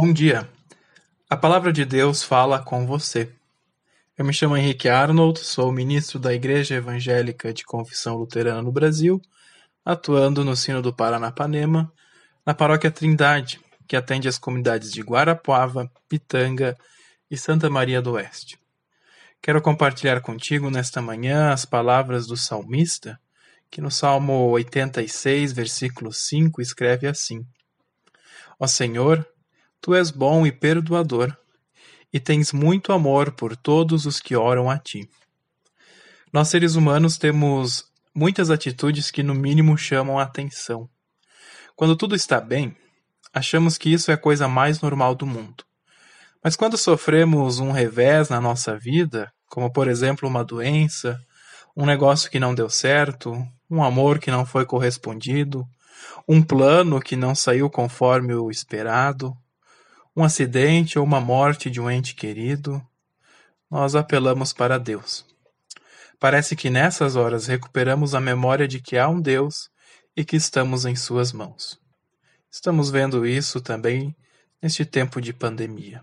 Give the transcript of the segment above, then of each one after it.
Bom dia. A palavra de Deus fala com você. Eu me chamo Henrique Arnold, sou ministro da Igreja Evangélica de Confissão Luterana no Brasil, atuando no Sino do Paranapanema, na Paróquia Trindade, que atende as comunidades de Guarapuava, Pitanga e Santa Maria do Oeste. Quero compartilhar contigo nesta manhã as palavras do salmista, que no Salmo 86, versículo 5, escreve assim: Ó Senhor, Tu és bom e perdoador, e tens muito amor por todos os que oram a ti. Nós seres humanos temos muitas atitudes que no mínimo chamam a atenção. Quando tudo está bem, achamos que isso é a coisa mais normal do mundo. Mas quando sofremos um revés na nossa vida, como por exemplo uma doença, um negócio que não deu certo, um amor que não foi correspondido, um plano que não saiu conforme o esperado, um acidente ou uma morte de um ente querido, nós apelamos para Deus. Parece que nessas horas recuperamos a memória de que há um Deus e que estamos em Suas mãos. Estamos vendo isso também neste tempo de pandemia.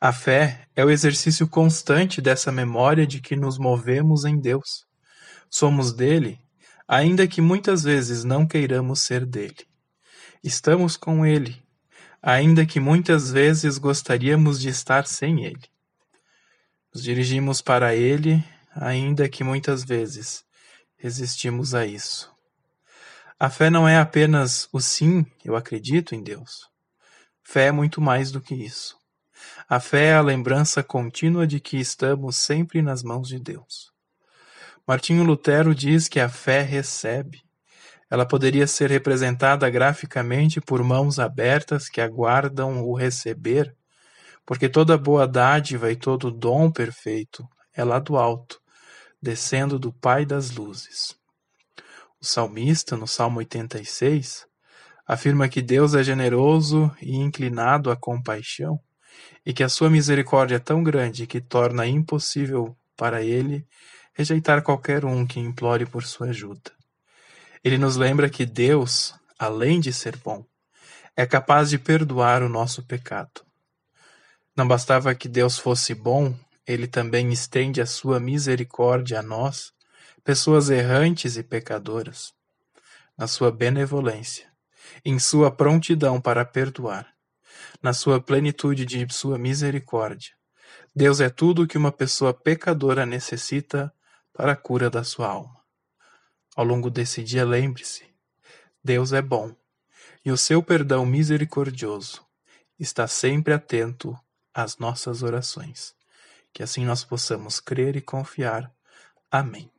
A fé é o exercício constante dessa memória de que nos movemos em Deus. Somos dele, ainda que muitas vezes não queiramos ser dele. Estamos com ele, ainda que muitas vezes gostaríamos de estar sem ele. Nos dirigimos para ele, ainda que muitas vezes resistimos a isso. A fé não é apenas o sim, eu acredito em Deus. Fé é muito mais do que isso. A fé é a lembrança contínua de que estamos sempre nas mãos de Deus. Martinho Lutero diz que a fé recebe, ela poderia ser representada graficamente por mãos abertas que aguardam o receber, porque toda boa dádiva e todo dom perfeito é lá do alto, descendo do Pai das luzes. O salmista, no Salmo 86, afirma que Deus é generoso e inclinado à compaixão, e que a sua misericórdia é tão grande que torna impossível para ele rejeitar qualquer um que implore por sua ajuda. Ele nos lembra que Deus, além de ser bom, é capaz de perdoar o nosso pecado. Não bastava que Deus fosse bom, ele também estende a sua misericórdia a nós, pessoas errantes e pecadoras, na sua benevolência, em sua prontidão para perdoar, na sua plenitude de sua misericórdia. Deus é tudo o que uma pessoa pecadora necessita para a cura da sua alma. Ao longo desse dia, lembre-se: Deus é bom e o seu perdão misericordioso está sempre atento às nossas orações. Que assim nós possamos crer e confiar. Amém.